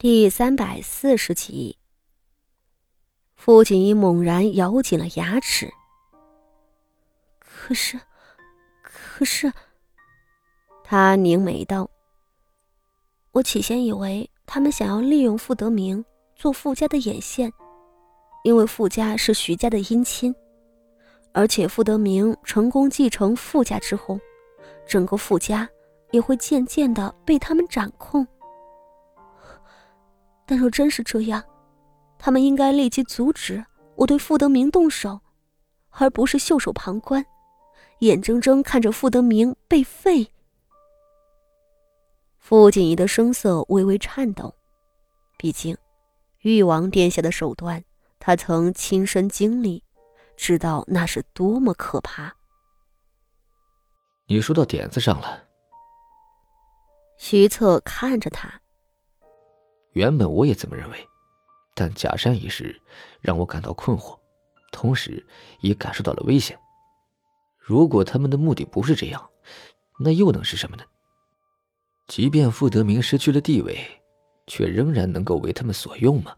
第三百四十集，傅锦衣猛然咬紧了牙齿。可是，可是，他凝眉道：“我起先以为他们想要利用傅德明做傅家的眼线，因为傅家是徐家的姻亲，而且傅德明成功继承傅家之后，整个傅家也会渐渐的被他们掌控。”但若真是这样，他们应该立即阻止我对傅德明动手，而不是袖手旁观，眼睁睁看着傅德明被废。傅锦仪的声色微微颤抖，毕竟，誉王殿下的手段，他曾亲身经历，知道那是多么可怕。你说到点子上了。徐策看着他。原本我也这么认为，但假山一事让我感到困惑，同时也感受到了危险。如果他们的目的不是这样，那又能是什么呢？即便傅德明失去了地位，却仍然能够为他们所用吗？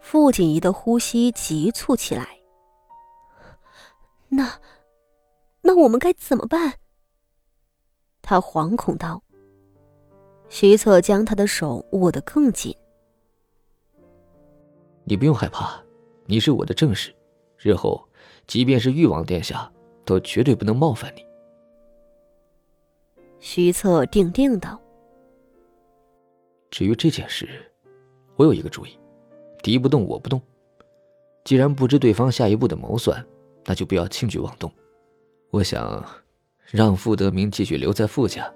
傅锦仪的呼吸急促起来。那，那我们该怎么办？他惶恐道。徐策将他的手握得更紧。你不用害怕，你是我的正室，日后即便是誉王殿下，都绝对不能冒犯你。徐策定定道：“至于这件事，我有一个主意，敌不动我不动。既然不知对方下一步的谋算，那就不要轻举妄动。我想，让傅德明继续留在傅家，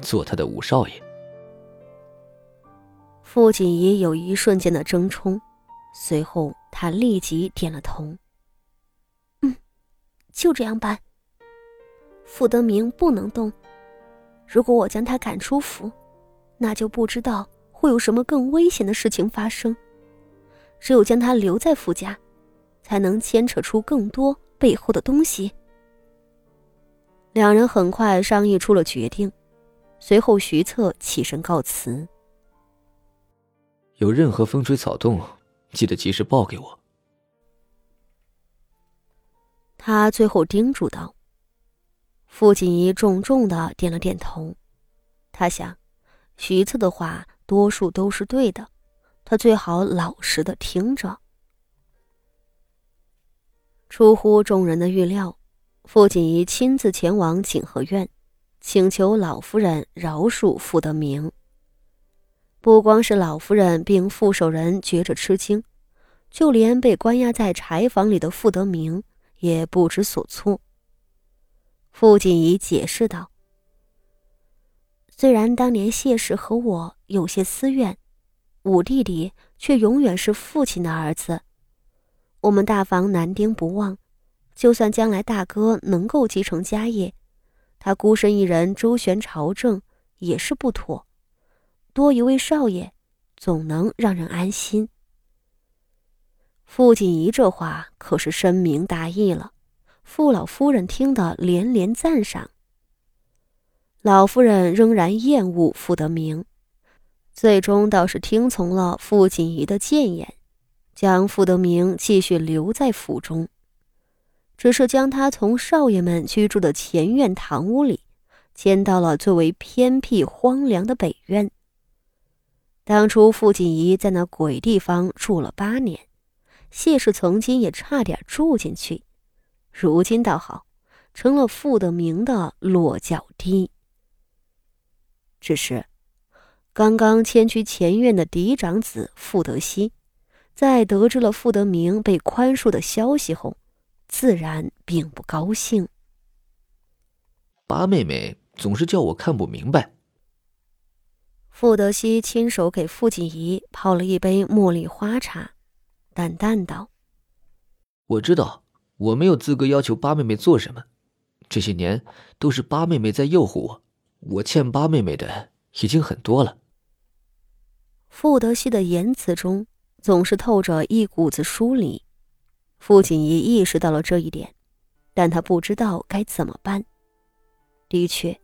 做他的五少爷。”傅锦仪有一瞬间的争冲，随后他立即点了头。嗯，就这样办。傅德明不能动，如果我将他赶出府，那就不知道会有什么更危险的事情发生。只有将他留在傅家，才能牵扯出更多背后的东西。两人很快商议出了决定，随后徐策起身告辞。有任何风吹草动，记得及时报给我。他最后叮嘱道。傅锦仪重重的点了点头。他想，徐策的话多数都是对的，他最好老实的听着。出乎众人的预料，傅锦仪亲自前往景和院，请求老夫人饶恕傅德明。不光是老夫人，并副手人觉着吃惊，就连被关押在柴房里的傅德明也不知所措。傅锦仪解释道：“虽然当年谢氏和我有些私怨，五弟弟却永远是父亲的儿子。我们大房男丁不旺，就算将来大哥能够继承家业，他孤身一人周旋朝政也是不妥。”多一位少爷，总能让人安心。傅锦仪这话可是深明大义了，傅老夫人听得连连赞赏。老夫人仍然厌恶傅德明，最终倒是听从了傅锦仪的谏言，将傅德明继续留在府中，只是将他从少爷们居住的前院堂屋里迁到了最为偏僻荒凉的北院。当初傅锦仪在那鬼地方住了八年，谢氏曾经也差点住进去，如今倒好，成了傅德明的落脚地。只是，刚刚迁居前院的嫡长子傅德熙，在得知了傅德明被宽恕的消息后，自然并不高兴。八妹妹总是叫我看不明白。傅德熙亲手给傅锦仪泡了一杯茉莉花茶，淡淡道：“我知道我没有资格要求八妹妹做什么，这些年都是八妹妹在诱惑我，我欠八妹妹的已经很多了。”傅德熙的言辞中总是透着一股子疏离，傅锦仪意识到了这一点，但她不知道该怎么办。的确，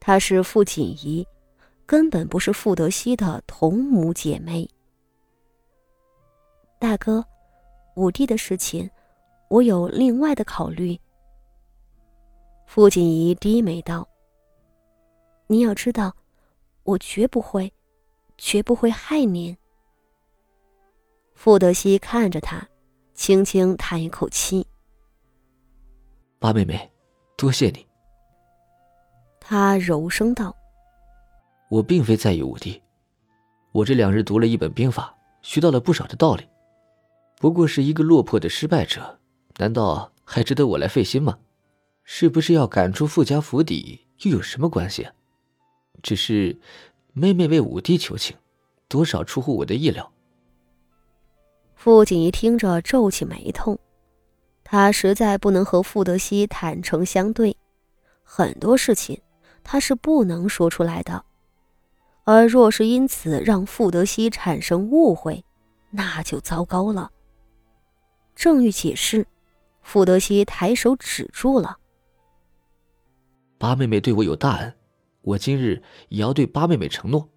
她是傅锦仪。根本不是傅德熙的同母姐妹。大哥，五弟的事情，我有另外的考虑。傅锦仪低眉道：“你要知道，我绝不会，绝不会害您。”傅德熙看着他，轻轻叹一口气：“八妹妹，多谢你。”他柔声道：“我并非在意五弟，我这两日读了一本兵法，学到了不少的道理。不过是一个落魄的失败者，难道还值得我来费心吗？是不是要赶出傅家府邸，又有什么关系？只是妹妹为五弟求情，多少出乎我的意料。”傅锦仪听着皱起眉头，他实在不能和傅德熙坦诚相对，很多事情他是不能说出来的，而若是因此让傅德熙产生误会，那就糟糕了。正欲解释，傅德熙抬手止住了。八妹妹对我有大恩，我今日也要对八妹妹承诺，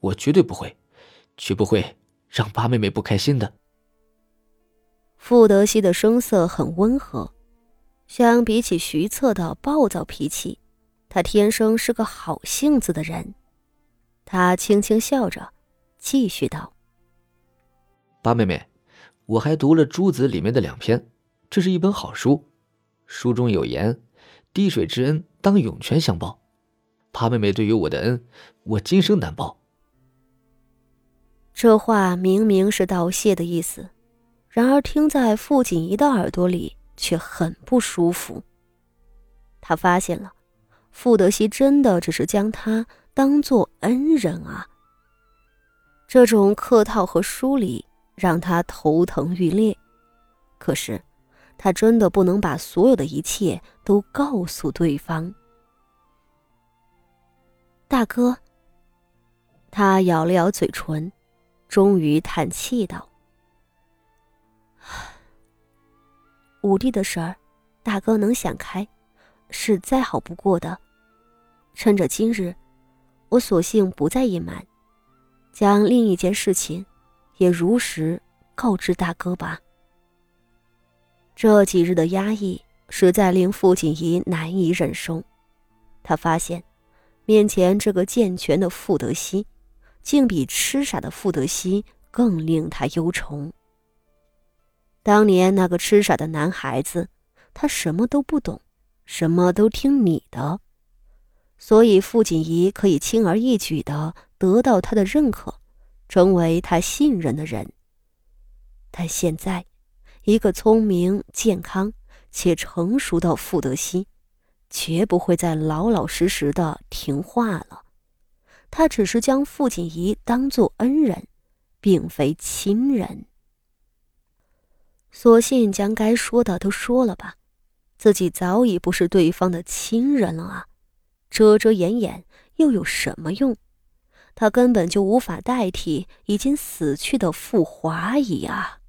我绝对不会，绝不会让八妹妹不开心的。傅德熙的声色很温和，相比起徐策的暴躁脾气，他天生是个好性子的人。他轻轻笑着，继续道：“八妹妹，我还读了《朱子》里面的两篇，这是一本好书。书中有言：‘滴水之恩，当涌泉相报。’八妹妹对于我的恩，我今生难报。”这话明明是道谢的意思。然而，听在傅锦仪的耳朵里却很不舒服。他发现了，傅德熙真的只是将他当做恩人啊。这种客套和疏离让他头疼欲裂。可是，他真的不能把所有的一切都告诉对方。大哥，他咬了咬嘴唇，终于叹气道。五弟的事儿，大哥能想开，是再好不过的。趁着今日，我索性不再隐瞒，将另一件事情也如实告知大哥吧。这几日的压抑实在令傅锦仪难以忍受，他发现面前这个健全的傅德熙，竟比痴傻的傅德熙更令他忧愁。当年那个痴傻的男孩子，他什么都不懂，什么都听你的，所以傅锦仪可以轻而易举的得到他的认可，成为他信任的人。但现在，一个聪明、健康且成熟的傅德熙，绝不会再老老实实的听话了。他只是将傅锦仪当做恩人，并非亲人。索性将该说的都说了吧，自己早已不是对方的亲人了啊！遮遮掩掩又有什么用？他根本就无法代替已经死去的傅华仪啊！